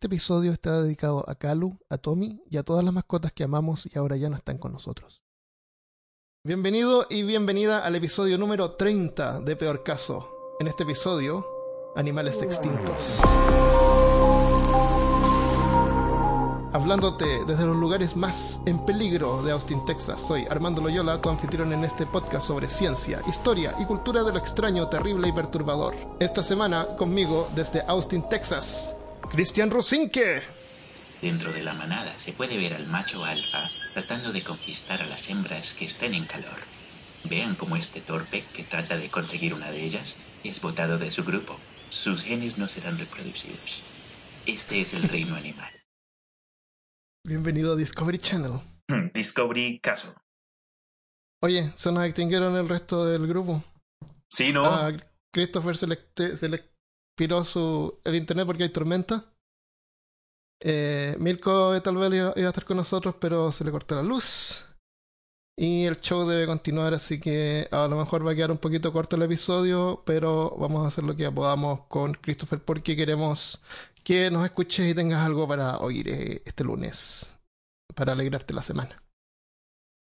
Este episodio está dedicado a Kalu, a Tommy y a todas las mascotas que amamos y ahora ya no están con nosotros. Bienvenido y bienvenida al episodio número 30 de Peor Caso. En este episodio, animales extintos. Hablándote desde los lugares más en peligro de Austin, Texas, soy Armando Loyola, tu anfitrión en este podcast sobre ciencia, historia y cultura de lo extraño, terrible y perturbador. Esta semana, conmigo, desde Austin, Texas, Cristian Rosinque. Dentro de la manada se puede ver al macho alfa tratando de conquistar a las hembras que estén en calor. Vean cómo este torpe que trata de conseguir una de ellas es botado de su grupo. Sus genes no serán reproducidos. Este es el reino animal. Bienvenido a Discovery Channel. Discovery Caso. Oye, se nos extinguieron el resto del grupo. Sí, ¿no? A Christopher se le, se le expiró su, el internet porque hay tormenta. Eh, Milko tal vez iba, iba, a estar con nosotros, pero se le cortó la luz. Y el show debe continuar, así que a lo mejor va a quedar un poquito corto el episodio, pero vamos a hacer lo que podamos con Christopher porque queremos que nos escuches y tengas algo para oír eh, este lunes, para alegrarte la semana.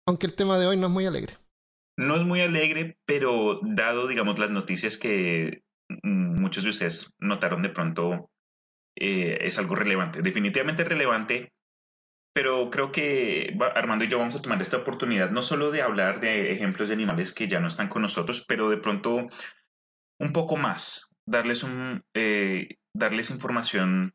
Aunque el tema de hoy no es muy alegre. No es muy alegre, pero dado, digamos, las noticias que muchos de ustedes notaron de pronto, eh, es algo relevante. Definitivamente relevante, pero creo que Armando y yo vamos a tomar esta oportunidad no solo de hablar de ejemplos de animales que ya no están con nosotros, pero de pronto un poco más, darles un, eh, darles información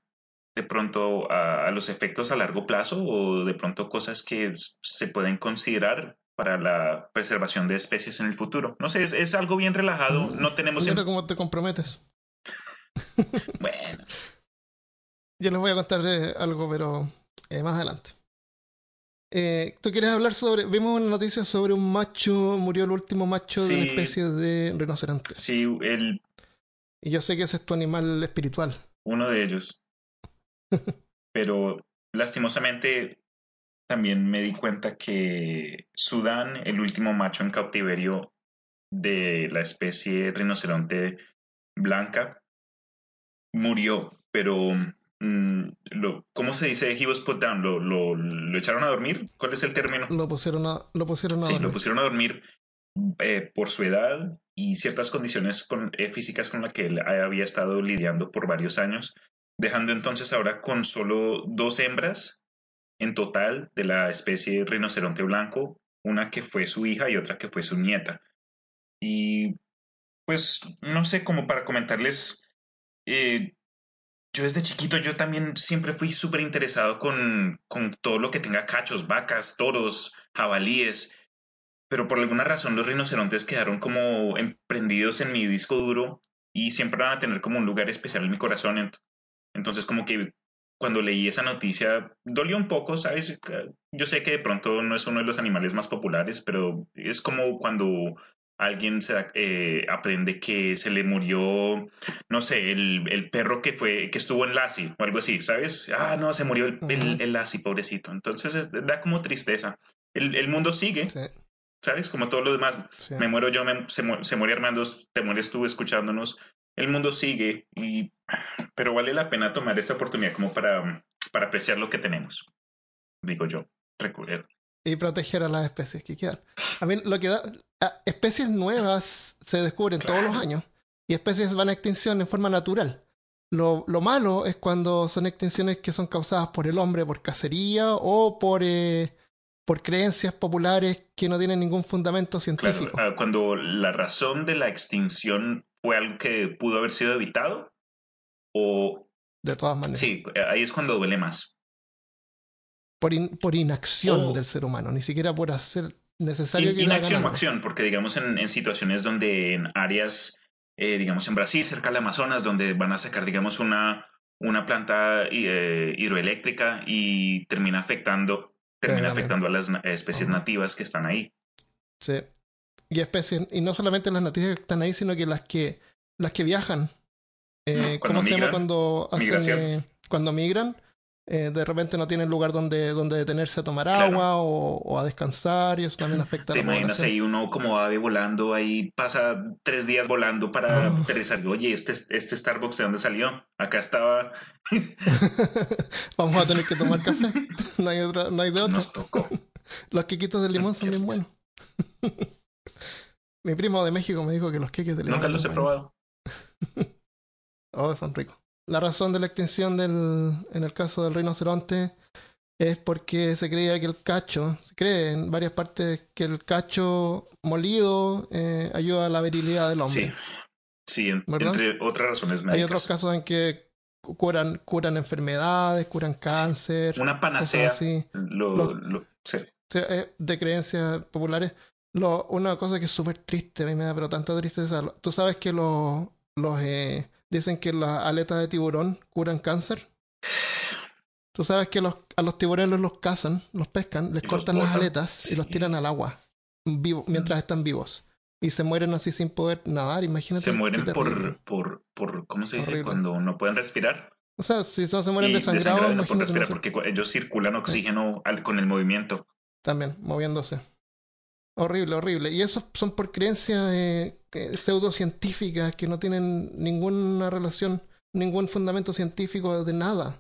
de pronto a, los efectos a largo plazo o de pronto cosas que se pueden considerar para la preservación de especies en el futuro. No sé, es, es algo bien relajado, no tenemos... Mira cómo te comprometes. bueno. Yo les voy a contar eh, algo, pero eh, más adelante. Eh, ¿Tú quieres hablar sobre... Vimos una noticia sobre un macho, murió el último macho sí, de una especie de rinoceronte. Sí, el... Y yo sé que ese es tu animal espiritual. Uno de ellos. Pero lastimosamente también me di cuenta que Sudán, el último macho en cautiverio de la especie rinoceronte blanca, murió, pero mm, lo, ¿cómo se dice? He was put down. ¿Lo, lo, ¿Lo, echaron a dormir? ¿Cuál es el término? Lo pusieron a, lo pusieron a sí, dormir. lo pusieron a dormir eh, por su edad y ciertas condiciones con, eh, físicas con las que él había estado lidiando por varios años, dejando entonces ahora con solo dos hembras en total de la especie rinoceronte blanco, una que fue su hija y otra que fue su nieta. Y pues no sé, como para comentarles, eh, yo desde chiquito yo también siempre fui súper interesado con, con todo lo que tenga cachos, vacas, toros, jabalíes, pero por alguna razón los rinocerontes quedaron como emprendidos en mi disco duro y siempre van a tener como un lugar especial en mi corazón. Entonces como que cuando leí esa noticia dolió un poco, ¿sabes? Yo sé que de pronto no es uno de los animales más populares, pero es como cuando alguien se eh, aprende que se le murió, no sé, el, el, perro que fue, que estuvo en Lassie o algo así, ¿sabes? Ah, no, se murió el, el, el Lassie, pobrecito. Entonces da como tristeza. El, el mundo sigue. Sí. ¿Sabes? Como todos los demás. Sí. Me muero yo, me, se, se, muere Armando, te mueres tú escuchándonos. El mundo sigue, y, pero vale la pena tomar esta oportunidad como para, para apreciar lo que tenemos. Digo yo. Recuerdo. Y proteger a las especies que quedan. A mí lo que da. Especies nuevas se descubren claro. todos los años y especies van a extinción en forma natural. Lo, lo, malo es cuando son extinciones que son causadas por el hombre, por cacería o por, eh, por creencias populares que no tienen ningún fundamento científico. Claro, cuando la razón de la extinción fue algo que pudo haber sido evitado o... De todas maneras. Sí, ahí es cuando duele más. Por, in, por inacción del ser humano, ni siquiera por hacer necesario In, que inacción o acción, porque digamos en, en, situaciones donde en áreas, eh, digamos en Brasil, cerca del Amazonas, donde van a sacar, digamos, una, una planta eh, hidroeléctrica y termina afectando, termina afectando a las especies uh -huh. nativas que están ahí. Sí. Y especies, y no solamente las nativas que están ahí, sino que las que las que viajan. Eh, ¿Cómo migran, se llama cuando hacen, eh, cuando migran? eh, de repente no tienen lugar donde, donde detenerse a tomar agua o, a descansar y eso también afecta a la imaginas ahí uno como ave volando, ahí pasa tres días volando para oh. aterrizar. Oye, este, este Starbucks de dónde salió? Acá estaba. Vamos a tener que tomar café. No hay, otra, no hay de otro. Nos tocó. los quequitos de limón son bien buenos. Mi primo de México me dijo que los queques de. Nunca los he probado. oh, son ricos. La razón de la extinción del, en el caso del rinoceronte es porque se creía que el cacho, se cree en varias partes que el cacho molido eh, ayuda a la virilidad del hombre. Sí, sí entre otras razones médicas. Hay otros casos en que curan, curan enfermedades, curan cáncer. Una panacea. Así. Lo, eh, de creencias populares. Lo, una cosa que es súper triste, a mí me da pero tanta tristeza. Tú sabes que los, los eh, Dicen que las aletas de tiburón curan cáncer. Tú sabes que los, a los tiburones los cazan, los pescan, les cortan las aletas y los tiran al agua vivo, mientras están vivos. Y se mueren así sin poder nadar, imagínate. Se mueren por, por, por, ¿cómo se dice? Cuando no pueden respirar. O sea, si se mueren desangrados, no pueden respirar porque ellos circulan oxígeno con el movimiento. También, moviéndose. Horrible, horrible. Y eso son por creencias eh, pseudocientíficas que no tienen ninguna relación, ningún fundamento científico de nada.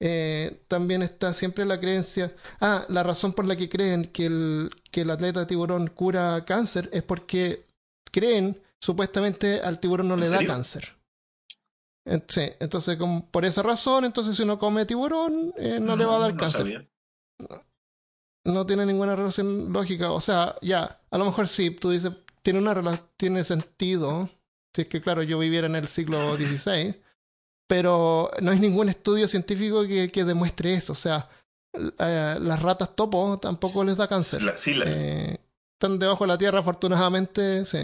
Eh, también está siempre la creencia. Ah, la razón por la que creen que el, que el atleta tiburón cura cáncer es porque creen supuestamente al tiburón no le da cáncer. Sí, entonces por esa razón, entonces si uno come tiburón, eh, no, le va a dar cáncer no tiene ninguna relación lógica. O sea, ya, a lo mejor sí, tú dices, tiene una relación, tiene sentido. Si es que, claro, yo viviera en el siglo XVI, pero no hay ningún estudio científico que, que demuestre eso. O sea, eh, las ratas topo tampoco les da cáncer. sí, eh, están debajo de la tierra, afortunadamente, sí.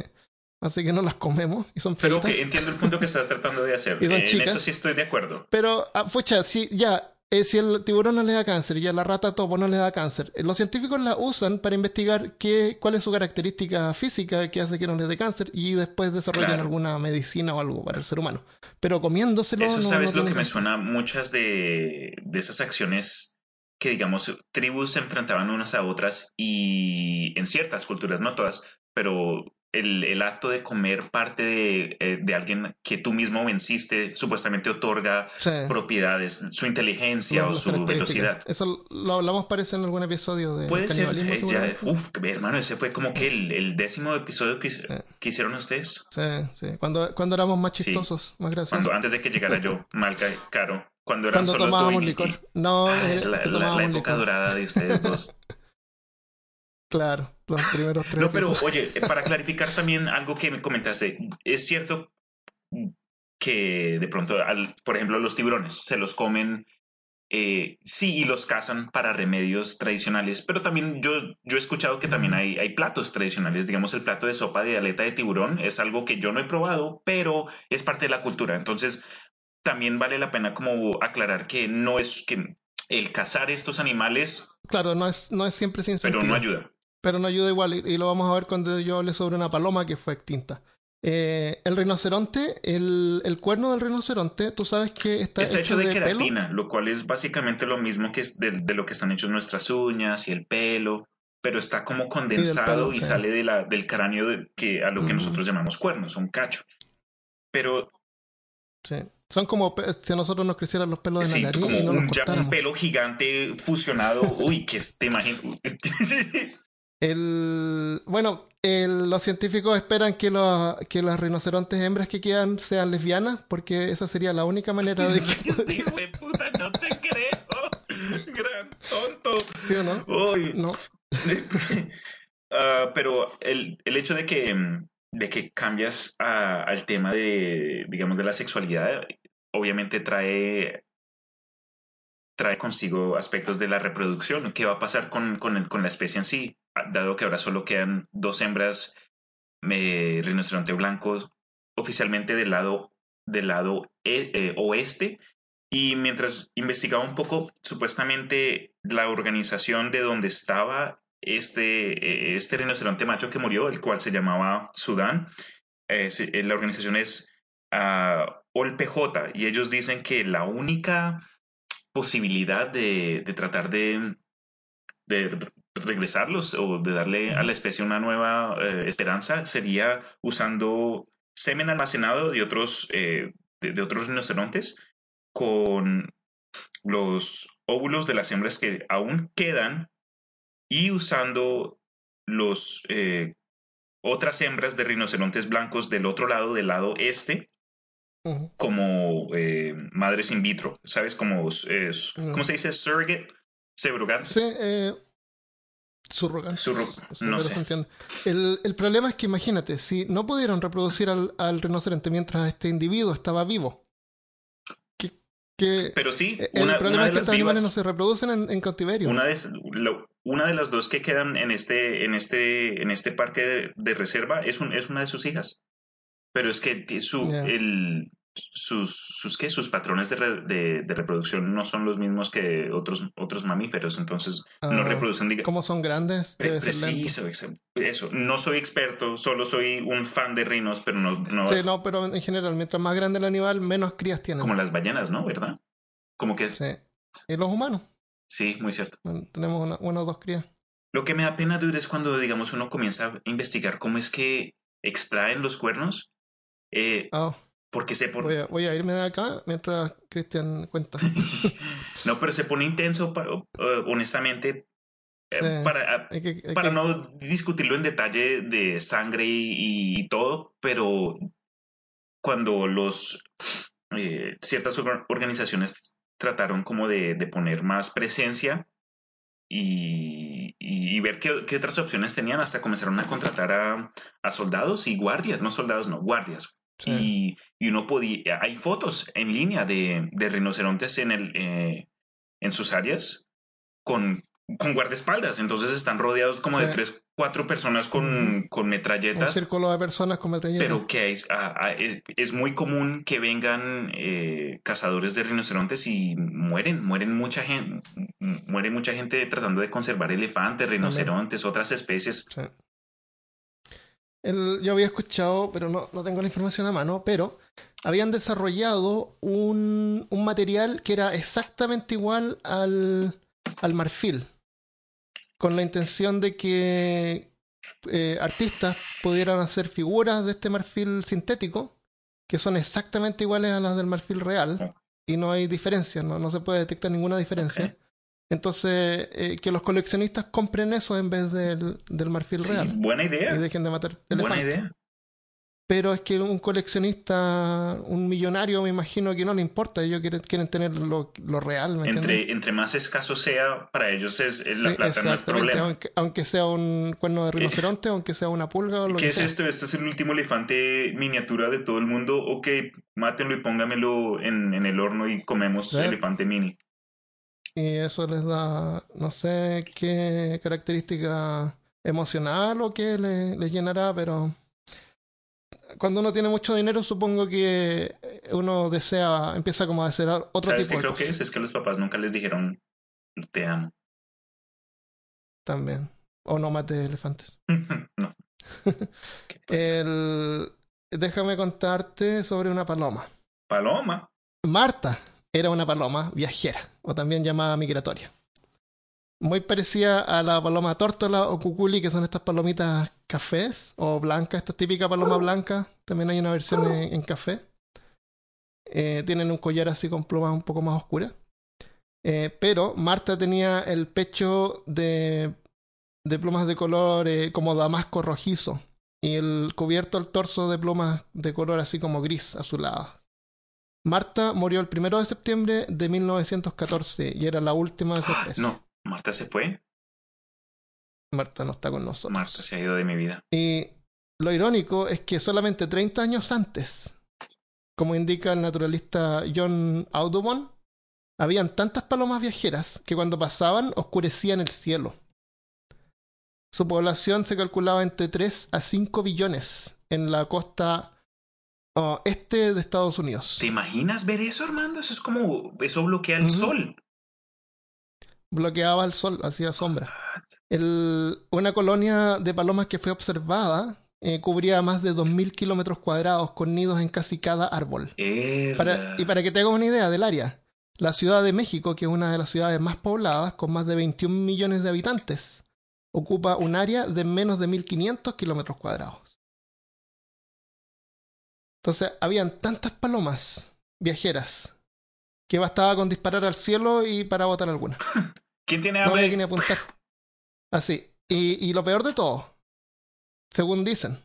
Así que no las comemos y son feitas. Pero que entiendo el punto que estás tratando de hacer. en eso sí estoy de acuerdo. Pero, ah, fucha, sí, ya, eh, si el tiburón no le da cáncer y a la rata topo no le da cáncer, eh, los científicos la usan para investigar qué, cuál es su característica física que hace que no le dé cáncer y después desarrollan alguna medicina o algo para el ser humano. Pero comiéndoselo. Eso, ¿sabes lo que me suena? Muchas de, de esas acciones que, digamos, tribus se enfrentaban unas a otras y en ciertas culturas, no todas, pero el, el, acto de comer parte de, eh, de, alguien que tú mismo venciste supuestamente otorga propiedades, su inteligencia o su velocidad. Eso lo hablamos parece en algún episodio de Puede ser, eh, uf, hermano, ese fue como que el, el décimo episodio que, que, hicieron ustedes. Sí, sí, cuando, cuando éramos más chistosos, más graciosos. Cuando, antes de que llegara yo, mal caro, cuando eran cuando tomábamos licor. No, ah, es la, la época dorada de ustedes dos. Claro, los primeros tres. No, pero oye, eh, para clarificar también algo que me comentaste, es cierto que de pronto, por ejemplo, los tiburones se los comen, eh, sí, y los cazan para remedios tradicionales, pero también yo, yo he escuchado que también hay, hay platos tradicionales, digamos el plato de sopa de aleta de tiburón, es algo que yo no he probado, pero es parte de la cultura, entonces también vale la pena como aclarar que no es que el cazar estos animales... Claro, no es, no es siempre sin Pero no ayuda pero no ayuda igual, y, lo vamos a ver cuando yo hable sobre una paloma que fue extinta. Eh, el rinoceronte, el, el, cuerno del rinoceronte, tú sabes que está, está hecho, de, queratina, lo cual es básicamente lo mismo que es de, lo que están hechos nuestras uñas y el pelo, pero está como condensado y, sale de la, del cráneo de, que, a lo que nosotros llamamos cuernos, un cacho. Pero... Sí. Son como si a nosotros nos crecieran los pelos de sí, la nariz como y no un, un pelo gigante fusionado. Uy, que te imagino. El, bueno, los científicos esperan que, los, que las rinocerontes hembras que quedan sean lesbianas, porque esa sería la única manera de que. puta, no te creo. Gran tonto. ¿Sí o no? No. Ah, pero el, el, hecho de que, de que cambias al tema de, digamos, de la sexualidad, obviamente trae trae consigo aspectos de la reproducción. ¿Qué va a pasar con, con, con la especie en sí? Ah, dado que ahora solo quedan dos hembras eh, rinoceronte blancos oficialmente del lado, del lado e, eh, oeste. Y mientras investigaba un poco, supuestamente la organización de donde estaba este, eh, este rinoceronte macho que murió, el cual se llamaba Sudán, la organización es uh, OLPJ y ellos dicen que la única posibilidad de, de tratar de, de regresarlos o de darle a la especie una nueva eh, esperanza sería usando semen almacenado de otros, eh, de, de otros rinocerontes con los óvulos de las hembras que aún quedan y usando los eh, otras hembras de rinocerontes blancos del otro lado, del lado este, Como eh, madres in vitro, ¿sabes? Como, eh. ¿Cómo se dice? Surrogate, subrogante. Sí, eh, surrogante. Surro- no sé. se. El, el problema es que imagínate, si no pudieron reproducir al, al rinoceronte mientras este individuo estaba vivo, que, que- Pero sí, eh, el una, problema una es que estos animales no se reproducen en, en cautiverio. una de, lo- una de las dos que quedan en este, en este, en este parque de, de reserva es, un, es una de sus hijas. Pero es que su, Ya. el, sus, sus, ¿qué? sus patrones de, re- de, de reproducción no son los mismos que otros, otros mamíferos, entonces no Ah, reproducen, diga- Como son grandes, debe ser. Preciso, ex- eso. No soy experto, solo soy un fan de rinos, pero no, no Sí, no, pero en general, mientras más grande el animal, menos crías tienen. como las ballenas, ¿no? ¿Verdad? Como que Sí. Y los humanos, sí, muy cierto. bueno, tenemos una, una o dos crías. Lo que me da pena, dude, es cuando, digamos, uno comienza a investigar cómo es que extraen los cuernos, eh, Ah, porque se voy, pone... a, voy a irme de acá mientras Cristian cuenta. no, pero se pone intenso, pa- eh, honestamente, eh, Sí. para, a- Hay que- hay para que- no discutirlo en detalle de sangre y, y todo, pero cuando los eh, ciertas or- organizaciones trataron como de, de poner más presencia y, y- y ver qué, qué otras opciones tenían, hasta comenzaron a contratar a, a soldados y guardias, no soldados, no, guardias. Sí. Y, y uno podía, hay fotos en línea de, de rinocerontes en, el, eh, en sus áreas con, con guardaespaldas. Entonces están rodeados como de tres, cuatro personas con, Ujú. con un metralletas. círculo de personas con metralletas. Pero que es, ah, ah, es- es muy común que vengan eh, cazadores de rinocerontes y mueren, mueren mucha gente, muere mucha gente tratando de conservar elefantes, rinocerontes, otras especies. Sí. El- yo había escuchado, pero no, no tengo la información a mano, pero habían desarrollado un, un material que era exactamente igual al, al marfil, con la intención de que eh, artistas pudieran hacer figuras de este marfil sintético, que son exactamente iguales a las del marfil real, y no hay diferencia, no, no se puede detectar ninguna diferencia. Entonces, eh, que los coleccionistas compren eso en vez del, del marfil Sí, real buena y idea. dejen de matar Buena elefantes. idea. Pero es que un coleccionista, un millonario, me imagino que no le importa. Ellos quieren, quieren tener lo, lo real. Entre, entre más escaso sea, para ellos es, es la Sí, plata, no es problema. Aunque, aunque sea un cuerno de rinoceronte, aunque sea una pulga o lo ¿Qué que es sea. esto? Este es el último elefante miniatura de todo el mundo. Ok, mátenlo y póngamelo en, en el horno y comemos Sí. elefante mini. Y eso les da, no sé qué característica emocional o qué le- les llenará, pero cuando uno tiene mucho dinero, supongo que uno desea, empieza como a hacer otro ¿Sabes tipo qué de creo que cosas es? Es que los papás nunca les dijeron te amo. también. O no mate elefantes. no. El... Déjame contarte sobre una paloma. Paloma. Marta era una paloma viajera, o también llamada migratoria. Muy parecida a la paloma tórtola o cuculi, que son estas palomitas cafés o blancas, esta típica paloma blanca. También hay una versión en, café. Eh, tienen un collar así con plumas un poco más oscuras. Eh, pero Marta tenía el pecho de, de plumas de color eh, como damasco rojizo y el cubierto el torso de plumas de color así como gris azulado. Marta murió el primero de septiembre de 1914 y era la última de su especie. No, Marta se fue. Marta no está con nosotros. Marta se ha ido de mi vida. Y lo irónico es que solamente 30 años antes, como indica el naturalista John Audubon, habían tantas palomas viajeras que cuando pasaban oscurecían el cielo. Su población se calculaba entre 3 a 5 billones en la costa oh, este de Estados Unidos. ¿Te imaginas ver eso, Armando? Eso es como. Eso bloquea el sol. Bloqueaba el sol, hacía sombra. El- una colonia de palomas que fue observada eh, cubría más de 2.000 kilómetros cuadrados con nidos en casi cada árbol. Para- y para que te hagas una idea del área, La Ciudad de México, que es una de las ciudades más pobladas, con más de 21 millones de habitantes, ocupa un área de menos de 1.500 kilómetros cuadrados. Entonces, habían tantas palomas viajeras que bastaba con disparar al cielo y para botar alguna. ¿Quién tiene No hambre? había que ni apuntar. Así. Y, y lo peor de todo, según dicen,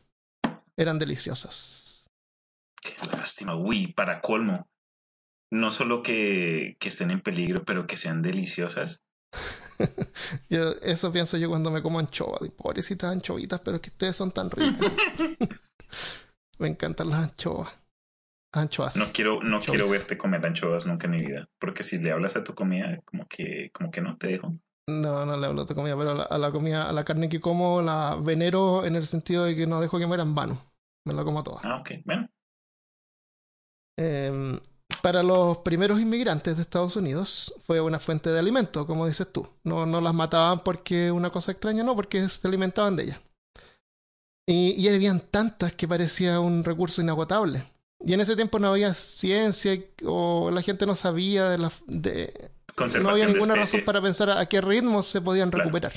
eran deliciosas. Qué lástima. Uy, para colmo. No solo que, que estén en peligro, pero que sean deliciosas. Yo- eso pienso yo cuando me como anchoas. Digo, Pobrecitas anchovitas, pero es que ustedes son tan ricas. me encantan las anchoas. Anchoas. No quiero, no Anchoas. quiero verte comer anchoas nunca en mi vida. Porque si le hablas a tu comida, como que, como que no te dejo. No, no le hablo de comida, pero a la, a la comida, a la carne que como la venero en el sentido de que no dejo que muera en vano. Me la como toda. Ah, ok. Bueno, Eh, para los primeros inmigrantes de Estados Unidos fue una fuente de alimento, como dices tú. No, no las mataban porque una cosa extraña, no, porque se alimentaban de ellas. Y, y habían tantas que parecía un recurso inagotable. Y en ese tiempo no había ciencia o la gente no sabía de la, de, no había ninguna razón para pensar a, a qué ritmo se podían Claro. recuperar.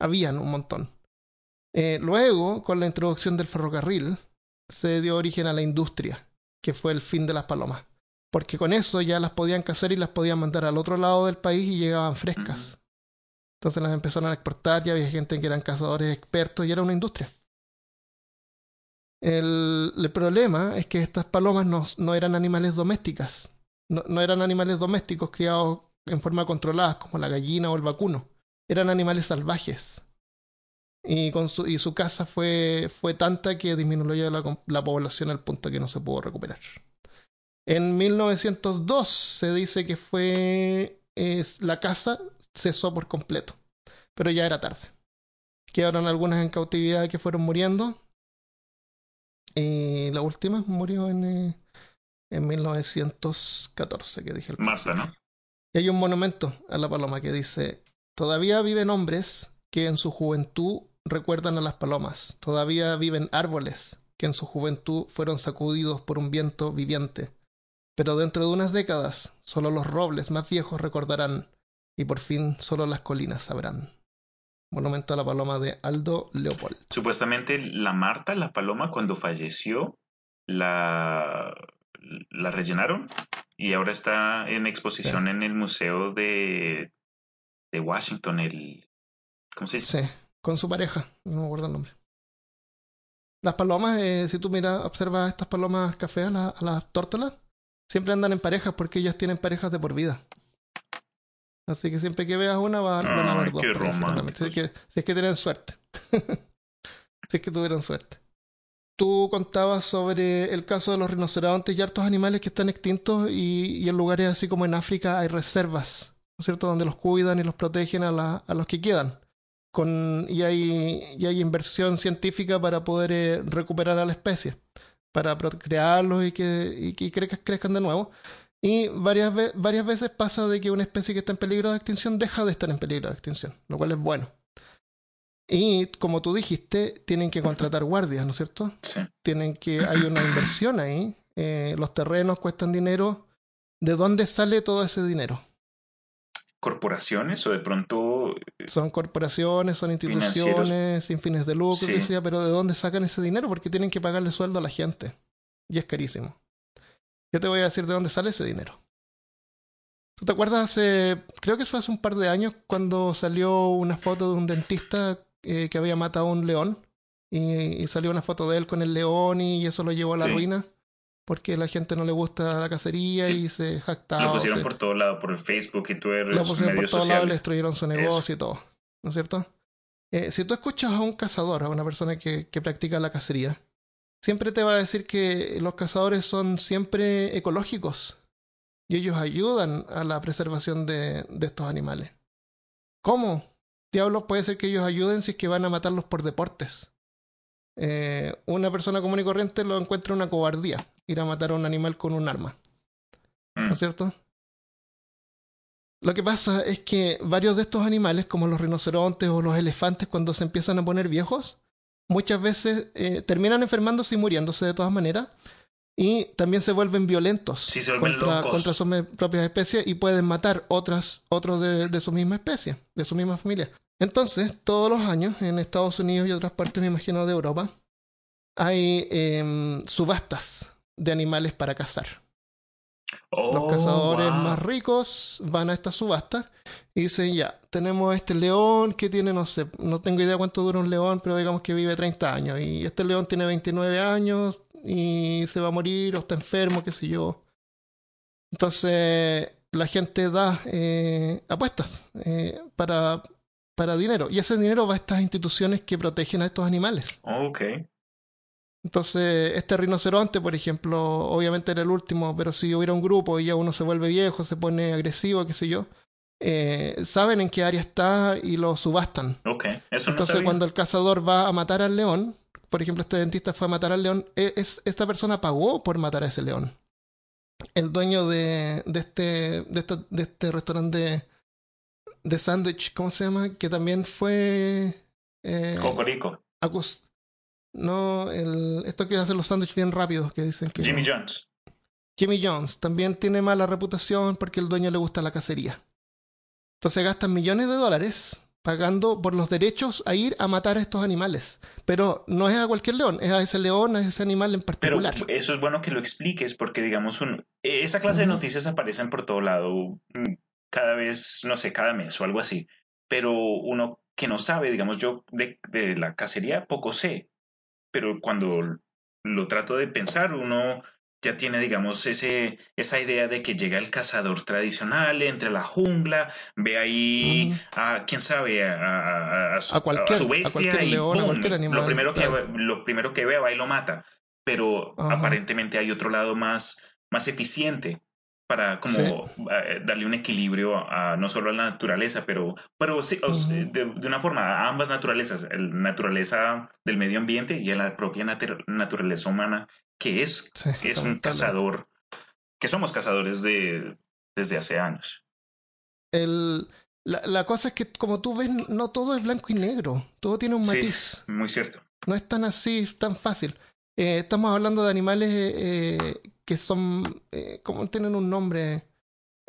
Habían un montón. Eh, luego, con la introducción del ferrocarril, se dio origen a la industria, que fue el fin de las palomas. Porque con eso ya las podían cazar y las podían mandar al otro lado del país y llegaban frescas. Entonces las empezaron a exportar, ya había gente que eran cazadores expertos y era una industria. El, problema es que estas palomas no, no eran animales domésticas, no, no eran animales domésticos criados en forma controlada, como la gallina o el vacuno. Eran animales salvajes. Y, con su, y su caza fue, fue tanta que disminuyó la, la población al punto que no se pudo recuperar. En 1902 se dice que fue la caza cesó por completo, pero ya era tarde. Quedaron algunas en cautividad que fueron muriendo. Y la última murió en, eh, en 1914, que dije el Marta, ¿no? y hay un monumento a la paloma que dice, todavía viven hombres que en su juventud recuerdan a las palomas, todavía viven árboles que en su juventud fueron sacudidos por un viento viviente, pero dentro de unas décadas solo los robles más viejos recordarán y por fin solo las colinas sabrán. Monumento a la paloma de Aldo Leopold. Supuestamente la Marta, la paloma, cuando falleció, la, la rellenaron y ahora está en exposición en el Museo de, de Washington, el... ¿Cómo se dice? Sí, con su pareja, no me acuerdo el nombre. Las palomas, eh, si tú miras, observas estas palomas a, la- a las tórtolas, siempre andan en parejas porque ellas tienen parejas de por vida. Así que siempre que veas una va- van a haber dos. qué. Si es, que, si es que tienen suerte. si es que tuvieron suerte. Tú contabas sobre el caso de los rinocerontes y hartos animales que están extintos y, y en lugares así como en África hay reservas, ¿no es cierto?, donde los cuidan y los protegen a, la- a los que quedan. Con, y, hay, y hay inversión científica para poder eh, recuperar a la especie, para procrearlos y que, y que crezcan, crezcan de nuevo. Y varias, ve- varias veces pasa de que una especie que está en peligro de extinción deja de estar en peligro de extinción, lo cual es bueno. Y como tú dijiste, tienen que contratar guardias, ¿no es cierto? Sí. tienen que hay una inversión ahí eh, los terrenos cuestan dinero de dónde sale todo ese dinero ¿Corporaciones o de pronto son corporaciones son instituciones sin fines de lucro Sí. pero de dónde sacan ese dinero porque tienen que pagarle sueldo a la gente y es carísimo yo te voy a decir de dónde sale ese dinero ¿Tú te acuerdas hace, creo que fue hace un par de años, cuando salió una foto de un dentista eh, que había matado a un león? Y, y salió una foto de él con el león y eso lo llevó a la Sí. ruina porque la gente no le gusta la cacería Sí. y se jactaba. lo o pusieron por todo lado, por el Facebook y Twitter, lo pusieron por todos lados, le destruyeron su negocio y todo. ¿No es cierto? Eh, si tú escuchas a un cazador, a una persona que, que practica la cacería, siempre te va a decir que los cazadores son siempre ecológicos y ellos ayudan a la preservación de, de estos animales. ¿Cómo? Diablos puede ser que ellos ayuden si es que van a matarlos por deportes. Eh, una persona común y corriente lo encuentra una cobardía, ir a matar a un animal con un arma. Mm. ¿no es cierto? Lo que pasa es que varios de estos animales, como los rinocerontes o los elefantes, cuando se empiezan a poner viejos, muchas veces eh, terminan enfermándose y muriéndose de todas maneras, y también se vuelven violentos Sí, se vuelven contra, locos. contra sus propias especies y pueden matar otras, otros de, de su misma especie, de su misma familia. Entonces, todos los años en Estados Unidos y otras partes, me imagino, de Europa, hay em, subastas de animales para cazar. Oh, Los cazadores wow. más ricos van a estas subastas y dicen, ya, tenemos este león que tiene, no sé, no tengo idea cuánto dura un león, pero digamos que vive 30 años. Y este león tiene 29 años y se va a morir o está enfermo, qué sé yo. Entonces, la gente da eh, apuestas eh, para, para dinero. Y ese dinero va a estas instituciones que protegen a estos animales. Ok. Entonces, este rinoceronte, por ejemplo, obviamente era el último, pero si hubiera un grupo y ya uno se vuelve viejo, se pone agresivo, qué sé yo, eh, saben en qué área está y lo subastan. Ok. Eso no Entonces, sabía. cuando el cazador va a matar al león, por ejemplo, este dentista fue a matar al león, e- es, esta persona pagó por matar a ese león. El dueño de, de, este, de, este, de este restaurante de, de sándwich, ¿cómo se llama? Que también fue... Eh, Cocorico. acus- no, el, esto que hacen los sándwiches bien rápidos, que dicen que... Jimmy Jones. Jimmy Jones también tiene mala reputación porque el dueño le gusta la cacería. Entonces gastan millones de dólares pagando por los derechos a ir a matar a estos animales. Pero no es a cualquier león, es a ese león, a ese animal en Pero particular. eso es bueno que lo expliques porque, digamos, un, esa clase de noticias aparecen por todo lado, mm, cada vez, no sé, cada mes o algo así. Pero uno que no sabe, digamos, yo de, de la cacería poco sé, pero cuando lo trato de pensar, uno ya tiene, digamos, ese, esa idea de que llega el cazador tradicional, entre la jungla, ve ahí Ujú. a, quién sabe, a, a- a su, A cualquier- su bestia cualquier y león, a ¡pum! cualquier animal, lo, primero que, lo primero que ve va y lo mata. Pero aparentemente hay otro lado más, más eficiente para como Sí. eh, darle un equilibrio a, no solo a la naturaleza, pero, pero sí, de, de una forma a ambas naturalezas, la naturaleza del medio ambiente y a la propia natu- naturaleza humana, que es, Sí, es un cazador, que somos cazadores de, desde hace años. El- la, la cosa es que, como tú ves, no todo es blanco y negro. Todo tiene un Sí. matiz. Muy cierto. No es tan así, tan fácil. Eh, estamos hablando de animales eh, que son, eh, ¿cómo tienen un nombre?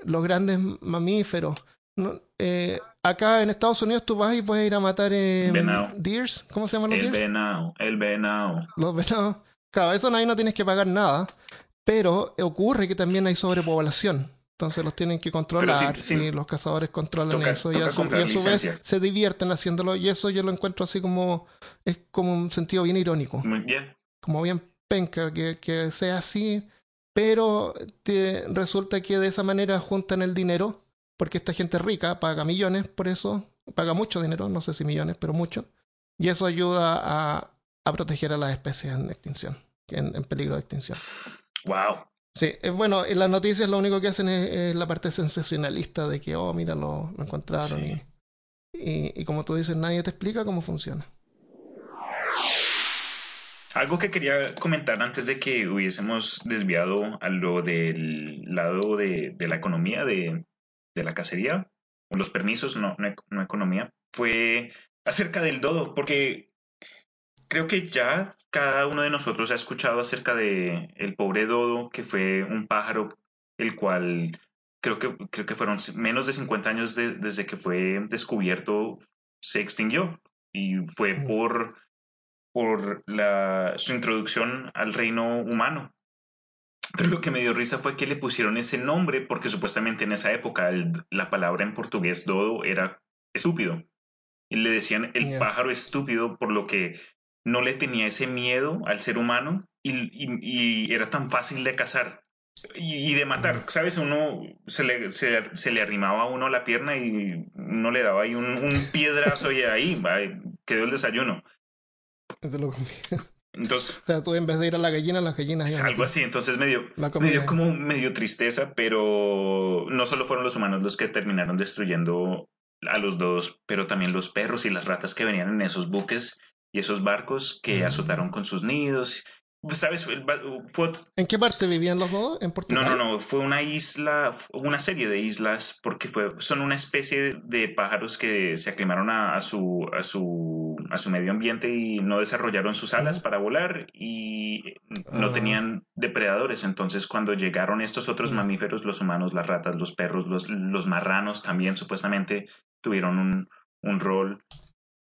Los grandes mamíferos. No, eh, acá en Estados Unidos tú vas y puedes ir a matar eh, deers. ¿Cómo se llaman los El deers? venado, el venado. Los venados. Claro, eso ahí no tienes que pagar nada. Pero ocurre que también hay sobrepoblación. Entonces los tienen que controlar sí- sí. y los cazadores controlan Toca- eso y a, su, y comprar a su vez se divierten haciéndolo y eso yo lo encuentro así como es como un sentido bien irónico Muy bien. como bien penca que, que sea así, pero te- resulta que de esa manera juntan el dinero, porque esta gente rica paga millones por eso, paga mucho dinero, no sé si millones, pero mucho, y eso ayuda a, a proteger a las especies en extinción, en, en peligro de extinción. Wow. Sí, eh, bueno, en las noticias lo único que hacen es, es la parte sensacionalista de que, oh, mira, lo, lo encontraron Sí. y, y, y como tú dices, nadie te explica cómo funciona. Algo que quería comentar antes de que hubiésemos desviado a lo del lado de, de la economía, de, de la cacería, o los permisos, no, no, no economía, fue acerca del dodo, porque creo que ya cada uno de nosotros ha escuchado acerca de el pobre dodo, que fue un pájaro el cual creo que, creo que fueron menos de 50 años de- desde que fue descubierto, se extinguió. Y fue por, por la, su introducción al reino humano. Pero lo que me dio risa fue que le pusieron ese nombre porque supuestamente en esa época el- la palabra en portugués dodo era estúpido. Y le decían el pájaro estúpido por lo que no le tenía ese miedo al ser humano y, y- y era tan fácil de cazar y, y de matar. ¿Sabes? Uno se le, se, se le arrimaba a uno la pierna y uno le daba ahí un, un piedrazo y ahí va, quedó el desayuno. Te lo. Entonces, O sea, tú en vez de ir a la gallina, las gallinas iban algo así. Entonces me dio, La me comida. dio como medio tristeza, pero no solo fueron los humanos los que terminaron destruyendo a los dos, pero también los perros y las ratas que venían en esos buques y esos barcos que Mm. azotaron con sus nidos ¿Sabes? Fue... ¿En qué parte vivían los dos? ¿En Portugal? No, no, no. Fue una isla, una serie de islas, porque fue, son una especie de pájaros que se aclimaron a, su, a, su, a su medio ambiente y no desarrollaron sus alas para volar y no Ah. tenían depredadores. Entonces, cuando llegaron estos otros Mm. mamíferos, los humanos, las ratas, los perros, los, los marranos también supuestamente tuvieron un, un rol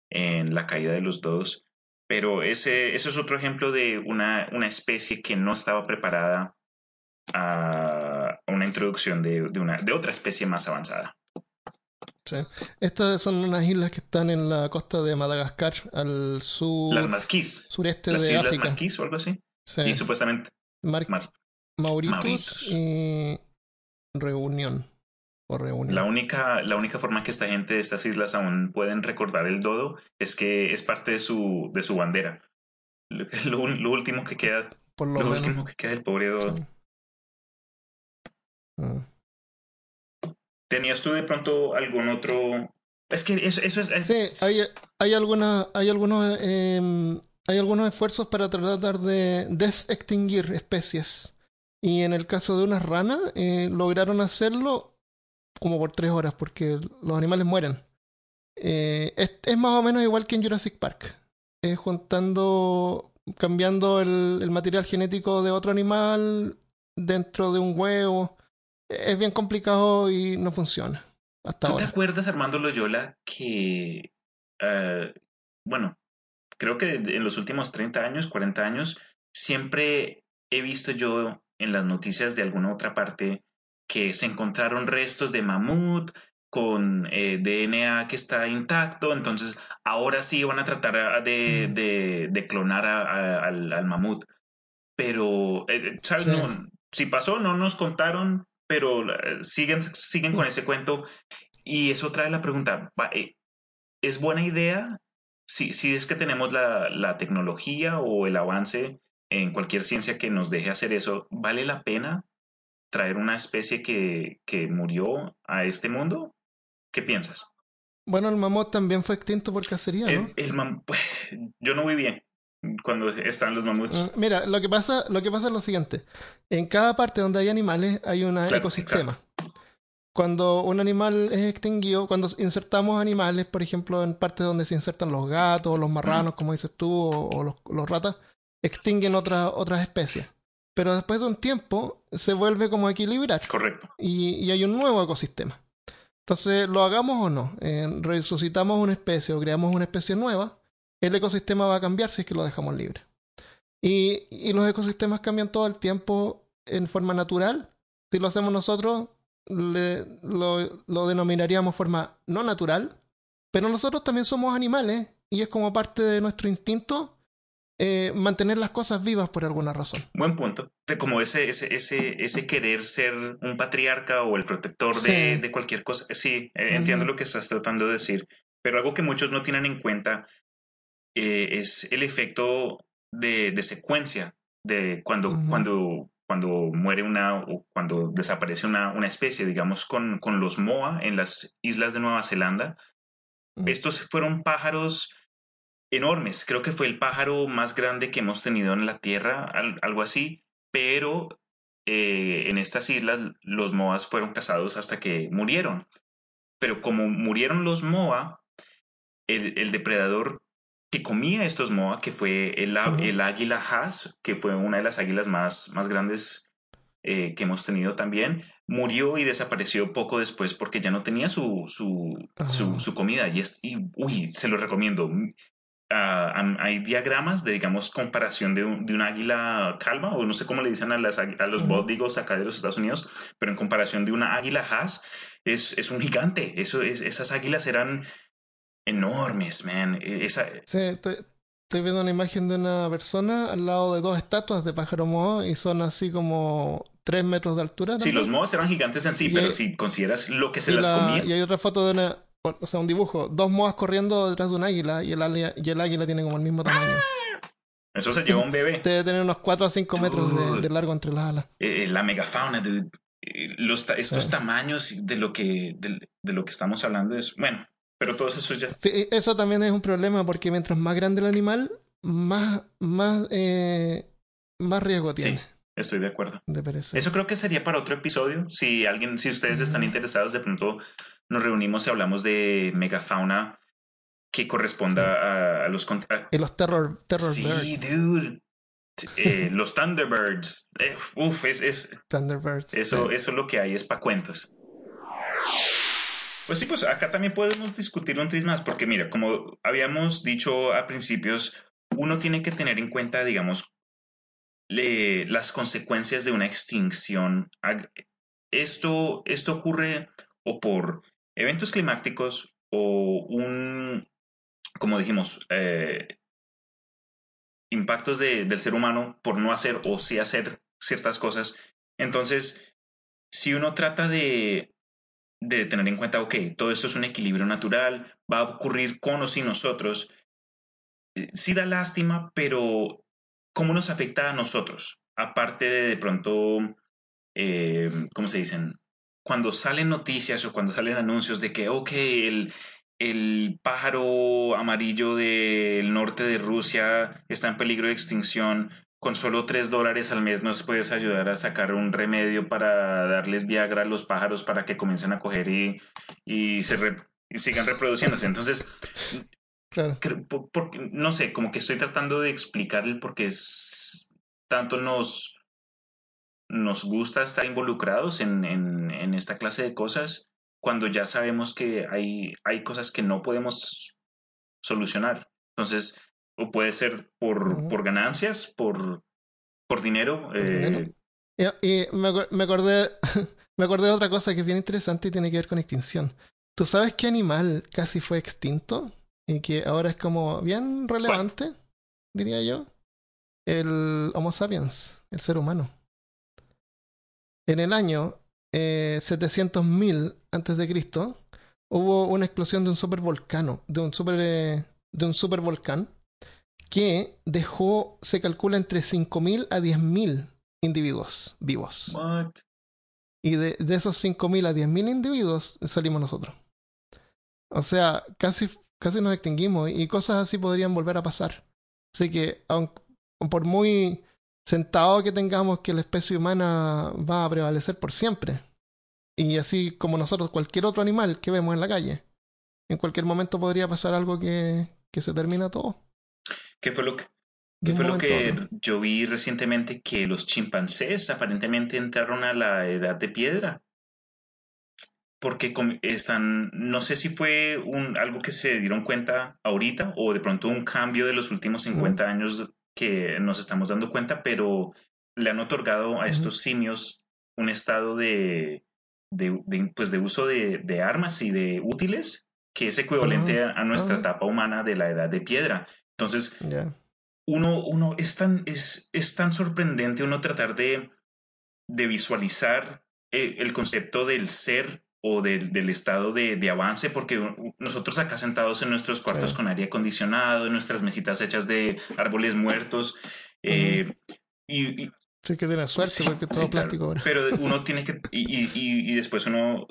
en la caída de los dos. Pero ese, ese es otro ejemplo de una, una especie que no estaba preparada a una introducción de, de, una, de otra especie más avanzada. Sí. Estas son unas islas que están en la costa de Madagascar, al sur, Las Marquis. sureste Las de Islas África. O algo así. Sí. Y supuestamente Mar- Mar- Mauritus, Mauritius. y Reunión. O la única, la única forma que esta gente de estas islas aún pueden recordar el dodo es que es parte de su, de su bandera. Lo, lo- lo último que queda, por lo, último que queda del pobre dodo. Sí. Mm. ¿Tenías tú de pronto algún otro? Es que eso, eso es, es- Sí, hay, hay, alguna, hay, algunos, em, hay algunos esfuerzos para tratar de desextinguir especies. Y en el caso de unas ranas, eh, lograron hacerlo como por tres horas, porque los animales mueren. Eh, es, es más o menos igual que en Jurassic Park. Es juntando, cambiando el, el material genético de otro animal dentro de un huevo. Es bien complicado y no funciona. Hasta ¿Tú te acuerdas, Armando Loyola, que, eh, bueno, creo que en los últimos 30 años, 40 años, siempre he visto yo en las noticias de alguna otra parte que se encontraron restos de mamut con eh, DNA que está intacto, entonces ahora sí van a tratar de, de- de clonar a- a- al, al mamut. Pero, eh, ¿sabes? Sí. No, si pasó, no nos contaron, pero eh, siguen, siguen con ese cuento. Y eso trae la pregunta, eh, ¿es buena idea si, si es que tenemos la, la tecnología o el avance en cualquier ciencia que nos deje hacer eso, ¿vale la pena traer una especie que, que murió a este mundo? ¿Qué piensas? Bueno, el mamut también fue extinto por cacería, ¿no? El, el mam- yo no vi bien cuando están los mamuts. Mm, Mira, lo que pasa, lo que pasa es lo siguiente. En cada parte donde hay animales hay un Claro, ecosistema. Cuando un animal es extinguido, cuando insertamos animales, por ejemplo, en partes donde se insertan los gatos, los marranos, como dices tú, o, o los, los ratas, extinguen otras otras especies. Pero después de un tiempo se vuelve como equilibrar Correcto. y, y hay un nuevo ecosistema. Entonces, lo hagamos o no, eh, resucitamos una especie o creamos una especie nueva, el ecosistema va a cambiar si es que lo dejamos libre. Y, y los ecosistemas cambian todo el tiempo en forma natural. Si lo hacemos nosotros, le- lo, lo denominaríamos forma no natural, pero nosotros también somos animales y es como parte de nuestro instinto eh, mantener las cosas vivas por alguna razón. Buen punto. Como ese, ese, ese, ese querer ser un patriarca o el protector de, Sí. de cualquier cosa. Sí, eh, entiendo lo que estás tratando de decir. Pero algo que muchos no tienen en cuenta eh, es el efecto de, de secuencia de cuando, cuando, cuando muere una o cuando desaparece una, una especie, digamos, con, con los Moa en las islas de Nueva Zelanda. Estos fueron pájaros enormes. Creo que fue el pájaro más grande que hemos tenido en la Tierra, al- algo así. Pero eh, en estas islas los moas fueron cazados hasta que murieron. Pero como murieron los moa, el, el depredador que comía estos moa, que fue el, el águila haas, que fue una de las águilas más, más grandes eh, que hemos tenido también, murió y desapareció poco después porque ya no tenía su, su, su, su comida. Y, es, y, uy, se lo recomiendo. Am- hay diagramas de, digamos, comparación de un, de un águila calva, o no sé cómo le dicen a, las, a los bódigos acá de los Estados Unidos, pero en comparación de una águila haas, es, es un gigante. Eso es, esas águilas eran enormes, man. E- Esa, Sí, estoy, estoy viendo una imagen de una persona al lado de dos estatuas de pájaro moho y son así como tres metros de altura. sí, también. los moas eran gigantes en sí, Y pero hay- si consideras lo que se y, las la- comía, y hay otra foto de una, o sea, un dibujo, dos moas corriendo detrás de un águila y el, águila- y el águila tiene como el mismo tamaño. eso se llevó un bebé. Debe tener unos 4 a 5 metros de, largo entre las alas. Eh, la megafauna, dude. Eh, Los, estos Sí. tamaños de lo que de, de lo que estamos hablando es bueno, pero todos esos ya Sí, eso también es un problema porque mientras más grande el animal, más, más, eh, más riesgo tiene. Sí, estoy de acuerdo. De. Eso creo que sería para otro episodio. Si alguien, si ustedes están interesados, de pronto nos reunimos y hablamos de megafauna que corresponda a, a los contra- Y los Terror, terror Sí, Bird, dude. Eh, los Thunderbirds. Eh, uf, es, es, Thunderbirds. eso, sí. eso es lo que hay, es para cuentos. Pues sí, pues acá también podemos discutir un tris más, porque mira, como habíamos dicho a principios, uno tiene que tener en cuenta, digamos, le- las consecuencias de una extinción. Esto, esto ocurre o por eventos climáticos o un, como dijimos, eh, impactos de- del ser humano por no hacer o sí hacer ciertas cosas. Entonces, si uno trata de, de tener en cuenta, ok, todo esto es un equilibrio natural, va a ocurrir con o sin nosotros, eh, sí da lástima, pero ¿cómo nos afecta a nosotros? Aparte de de pronto, eh, ¿cómo se dicen? Cuando salen noticias o cuando salen anuncios de que, ok, el, el pájaro amarillo del norte de Rusia está en peligro de extinción, con solo tres dólares al mes nos puedes ayudar a sacar un remedio para darles Viagra a los pájaros para que comiencen a coger y, y se re- y sigan reproduciéndose. Entonces, Claro. cre- por- por- no sé, como que estoy tratando de explicar el por qué es- tanto nos, nos gusta estar involucrados en, en, en esta clase de cosas cuando ya sabemos que hay, hay cosas que no podemos solucionar. Entonces, o puede ser por, por ganancias, por, por dinero. Por eh, dinero. Y, y me, me acordé me acordé de otra cosa que es bien interesante y tiene que ver con extinción. ¿Tú sabes qué animal casi fue extinto? Y que ahora es como bien relevante, diría yo. El Homo sapiens, el ser humano. En el año eh, 700.000 antes de Cristo hubo una explosión de un supervolcano, de un super eh, de un supervolcán que dejó, se calcula entre 5.000 a 10.000 individuos vivos. what? Y de, de esos 5.000 a 10.000 individuos salimos nosotros. O sea, casi, casi nos extinguimos y cosas así podrían volver a pasar. Así que, aun- por muy sentado que tengamos que la especie humana va a prevalecer por siempre, y así como nosotros, cualquier otro animal que vemos en la calle, en cualquier momento podría pasar algo que, que se termina todo. ¿Qué fue lo que, ¿Qué fue lo que yo vi recientemente? Que los chimpancés aparentemente entraron a la edad de piedra. Porque están, no sé si fue un, algo que se dieron cuenta ahorita o de pronto un cambio de los últimos 50 años que nos estamos dando cuenta, pero le han otorgado a estos simios un estado de, de, de, pues de uso de, de armas y de útiles que es equivalente a, a nuestra ah. etapa humana de la edad de piedra. Entonces, uno, uno es tan, es, es tan sorprendente uno tratar de, de visualizar eh, el concepto del ser o del, del estado de, de avance, porque nosotros acá sentados en nuestros cuartos Sí. con aire acondicionado, en nuestras mesitas hechas de árboles muertos, eh, y, y- Sí que tiene suerte Sí, porque todo sí, claro. plástico ahora. pero uno tiene que, y, y- y- después uno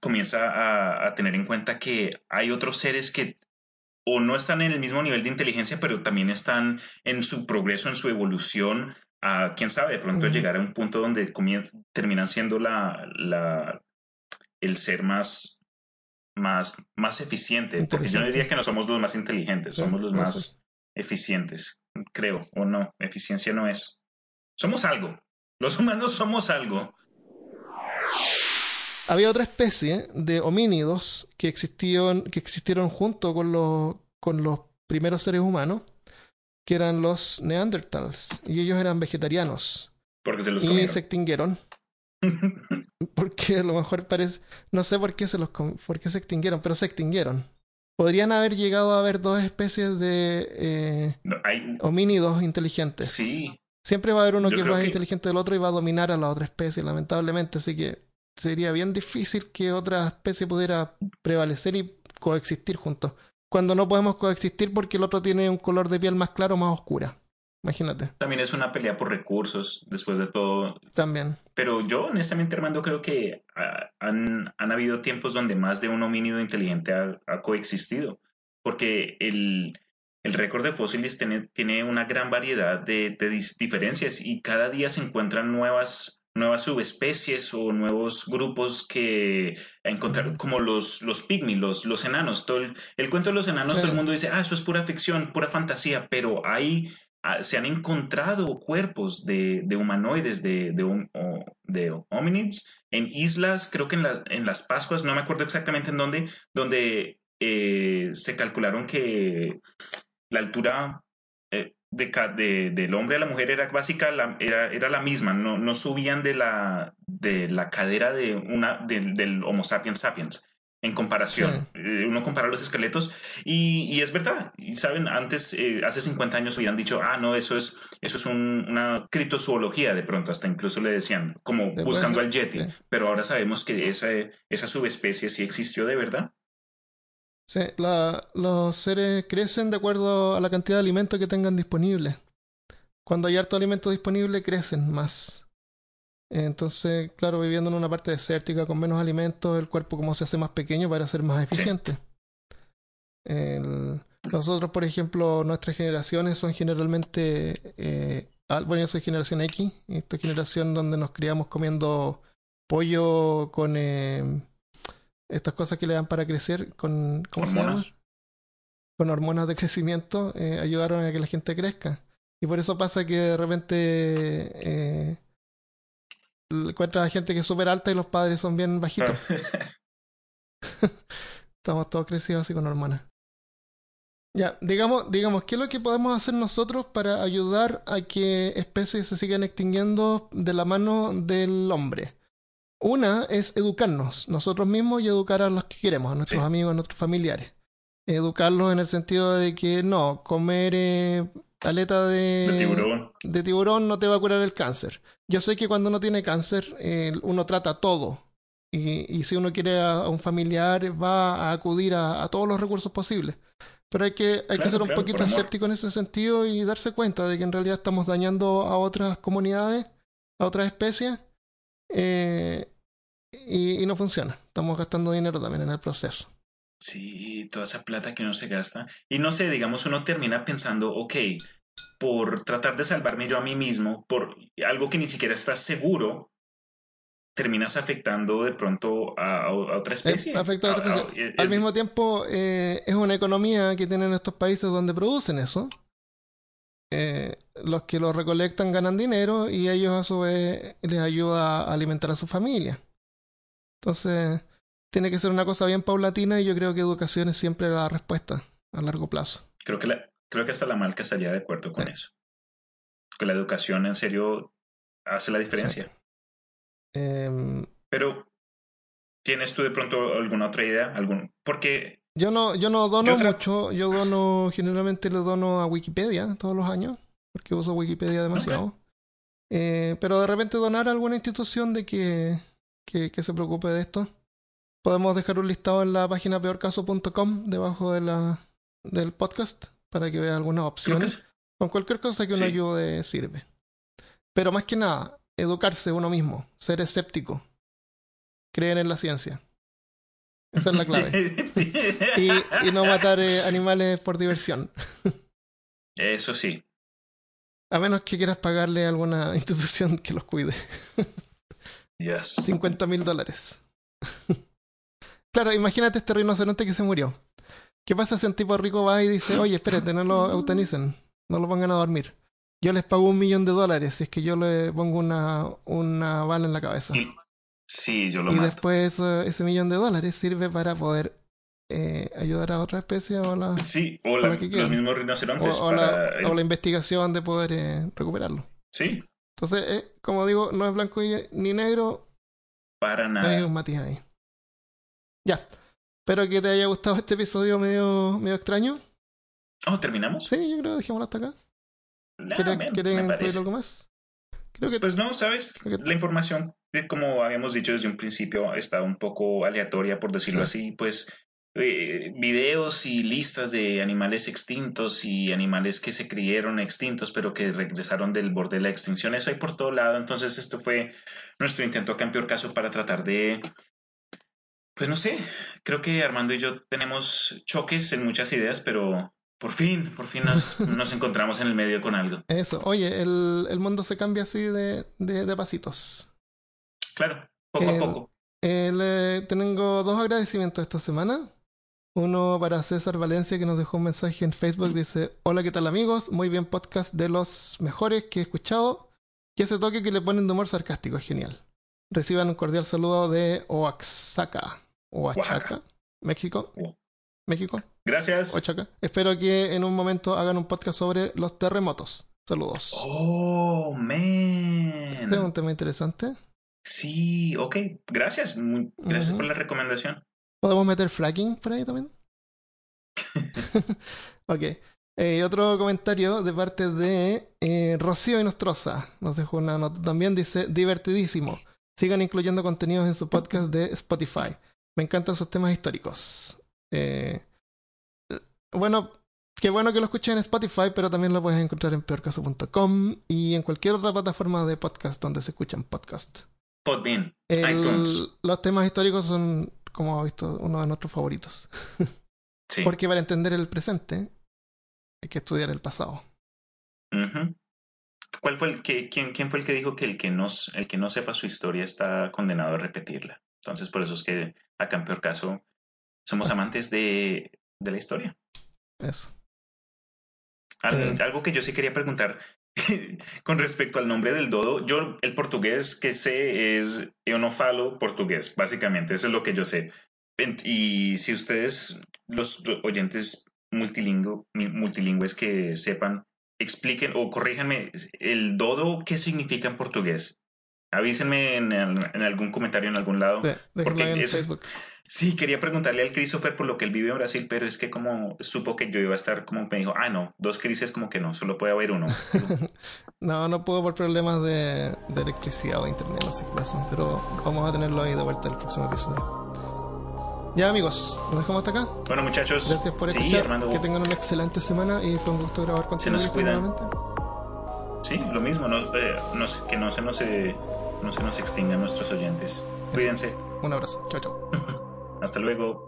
comienza a, a tener en cuenta que hay otros seres que o no están en el mismo nivel de inteligencia, pero también están en su progreso, en su evolución, a quién sabe, de pronto Ujú. llegar a un punto donde terminan siendo la, la, el ser más, más, más eficiente, porque yo diría que no somos los más inteligentes, Sí, somos los más eficientes, creo, o no, eficiencia no es. Somos algo, los humanos somos algo. Había otra especie de homínidos que existieron, que existieron junto con los, con los primeros seres humanos, que eran los neandertals, y ellos eran vegetarianos, Porque se los y comieron. se extinguieron, porque a lo mejor parece, no sé por qué se los, por qué se extinguieron, pero se extinguieron. Podrían haber llegado a haber dos especies de eh, No, hay, homínidos inteligentes. sí, Siempre va a haber uno Yo que es más que- inteligente del otro y va a dominar a la otra especie, lamentablemente. Así que sería bien difícil que otra especie pudiera prevalecer y coexistir juntos. Cuando no podemos coexistir porque el otro tiene un color de piel más claro o más oscura. Imagínate. también es una pelea por recursos, después de todo, También. Pero yo, honestamente, Armando, creo que ah, han, han habido tiempos donde más de un homínido inteligente ha, ha coexistido. Porque el, el récord de fósiles tiene, tiene una gran variedad de, diferencias y cada día se encuentran nuevas, nuevas subespecies o nuevos grupos que encontrar, como los, los pygmy, los, los enanos. Todo el, cuento de los enanos, todo el mundo dice, ah, eso es pura ficción, pura fantasía, pero hay se han encontrado cuerpos de, humanoides, de, de, hominids, en islas, creo que en, en, las Pascuas, no me acuerdo exactamente en dónde, donde eh, se calcularon que la altura eh, de, del hombre a la mujer era básica, era, era, la misma, no, no, subían de la, de la cadera de una, del Homo sapiens sapiens en comparación. Eh, uno compara los esqueletos y, es verdad. Y saben, antes, eh, hace 50 años hubieran dicho, ah, no, eso es, eso es una criptozoología de pronto, hasta incluso le decían, como buscando al Yeti. Pero ahora sabemos que esa, esa subespecie sí existió de verdad. Sí, los seres crecen de acuerdo a la cantidad de alimento que tengan disponible. Cuando hay harto alimento disponible, crecen más. Entonces, claro, viviendo en una parte desértica con menos alimentos, el cuerpo como se hace más pequeño para ser más eficiente. nosotros, por ejemplo, nuestras generaciones son generalmente, eh, bueno, yo soy generación X, esta generación donde nos criamos comiendo pollo con eh, estas cosas que le dan para crecer, con, ¿cómo se llama? Con hormonas de crecimiento, eh, ayudaron a que la gente crezca. Y por eso pasa que de repente eh, encuentras a gente que es súper alta y los padres son bien bajitos. Estamos todos crecidos así con hormonas. Ya, digamos, digamos, ¿qué es lo que podemos hacer nosotros para ayudar a que especies se sigan extinguiendo de la mano del hombre? Una es educarnos nosotros mismos y educar a los que queremos, a nuestros amigos, a nuestros familiares. Educarlos en el sentido de que no, comer eh, aleta de, tiburón. de tiburón no te va a curar el cáncer. Yo sé que cuando uno tiene cáncer, eh, uno trata todo. Y, y, si uno quiere a, un familiar, va a acudir a, todos los recursos posibles. Pero hay que, hay que ser un poquito escéptico en ese sentido y darse cuenta de que en realidad estamos dañando a otras comunidades, a otras especies, eh, y, y no funciona. Estamos gastando dinero también en el proceso. Sí, toda esa plata que uno se gasta. Y no sé, digamos, uno termina pensando, ok, por tratar de salvarme yo a mí mismo, por algo que ni siquiera estás seguro, terminas afectando de pronto a, otra especie. afecta a otra especie. Al mismo tiempo, eh, es una economía que tienen estos países donde producen eso. Eh, los que lo recolectan ganan dinero y ellos a su vez les ayuda a alimentar a su familia. Entonces, tiene que ser una cosa bien paulatina y yo creo que educación es siempre la respuesta a largo plazo. Creo que, la, creo que hasta la marca estaría de acuerdo con eso. Que la educación en serio hace la diferencia. Em, Pero, ¿tienes tú de pronto alguna otra idea? ¿Algún? Porque... Yo no, yo no dono mucho, yo dono, generalmente le dono a Wikipedia todos los años, porque uso Wikipedia demasiado. Eh, pero de repente donar a alguna institución de que, que, que se preocupe de esto podemos dejar un listado en la página peorcaso.com debajo de la, del podcast para que vea algunas opciones. Con cualquier cosa que uno ayude sirve. Pero más que nada, educarse uno mismo, ser escéptico, creer en la ciencia. Esa es la clave. y, y, no matar eh, animales por diversión. Eso sí. A menos que quieras pagarle a alguna institución que los cuide. Yes. 50 mil dólares. Claro, imagínate este rinoceronte que se murió. ¿Qué pasa si un tipo rico va y dice, oye, espérate, no lo eutanicen, no lo pongan a dormir? Yo les pago un millón de dólares si es que yo le pongo una, una bala en la cabeza. Sí, yo lo Y después ese millón de dólares sirve para poder eh, ayudar a otra especie o la. Sí, o, la, los mismos rinocerontes. O, la, investigación de poder eh, recuperarlo. Sí. Entonces, eh, como digo, no es blanco ni negro. Para nada. Hay un matiz ahí. Ya. Espero que te haya gustado este episodio medio, medio extraño. Oh, ¿terminamos? Sí, yo creo que dejémoslo hasta acá. ¿Quieres, incluir algo más? Creo que... Pues no, sabes, la información, como habíamos dicho desde un principio, está un poco aleatoria, por decirlo así. Pues eh, videos y listas de animales extintos y animales que se creyeron extintos, pero que regresaron del borde de la extinción. Eso hay por todo lado. Entonces, esto fue nuestro intento acá en peor caso para tratar de pues no sé, creo que Armando y yo tenemos choques en muchas ideas, pero Por fin, por fin nos, nos encontramos en el medio con algo. Eso, oye, el, el mundo se cambia así de, de, de pasitos. Claro, poco a El- poco. Eh, tengo dos agradecimientos esta semana. Uno para César Valencia que nos dejó un mensaje en Facebook. Dice, hola, ¿qué tal amigos? Muy bien podcast de los mejores que he escuchado. Y ese toque que le ponen de humor sarcástico es genial. Reciban un cordial saludo de Oaxaca. Oaxaca, Oaxaca. México. Oh. México, Gracias. Oaxaca. Espero que en un momento hagan un podcast sobre los terremotos. Saludos. Oh, Este es man. un tema interesante. Sí, ok. Gracias. Muy, gracias por la recomendación. ¿Podemos meter fracking por ahí también? ok. Eh, otro comentario de parte de eh, Rocío Inostroza. Nos dejó una nota también. Dice, divertidísimo. Sigan incluyendo contenidos en su podcast de Spotify. Me encantan sus temas históricos. Eh, bueno, qué bueno que lo escuchen en Spotify, pero también lo puedes encontrar en peorcaso.com y en cualquier otra plataforma de podcast donde se escuchan podcasts. Podbean, El- iTunes. los temas históricos son, como ha visto, uno de nuestros favoritos. Sí. Porque para entender el presente hay que estudiar el pasado. ¿Cuál fue el que, quién, quién fue el que dijo que el que, no, el que no sepa su historia está condenado a repetirla? Entonces, por eso es que acá en peor caso somos amantes de, de la historia. Eso. Al- Eh. Algo que yo sí quería preguntar con respecto al nombre del dodo. Yo, el portugués que sé es eu no falo portugués, básicamente, eso es lo que yo sé. Y si ustedes, los oyentes multilingüe, multilingües que sepan, expliquen o corríjanme, el dodo, ¿qué significa en portugués? Avísenme en, al- en algún comentario en algún lado. De, Porque en eso- Facebook. Sí, quería preguntarle al Christopher por lo que él vive en Brasil, pero es que como supo que yo iba a estar, como me dijo, ah, no, dos crisis como que no, solo puede haber uno. No, no puedo por problemas de, de electricidad o internet, no sé qué pasa. Pero vamos a tenerlo ahí de vuelta en el próximo episodio. Ya amigos, nos dejamos hasta acá. Bueno, muchachos, Gracias por sí, escuchar. Armando, Que tengan una excelente semana y fue un gusto grabar contigo. nos Víctor, cuidan. Sí, lo mismo, no, eh, no se- que no se, nos, eh, no se nos extingan nuestros oyentes. Cuídense, Un abrazo. Chao, chao. hasta luego.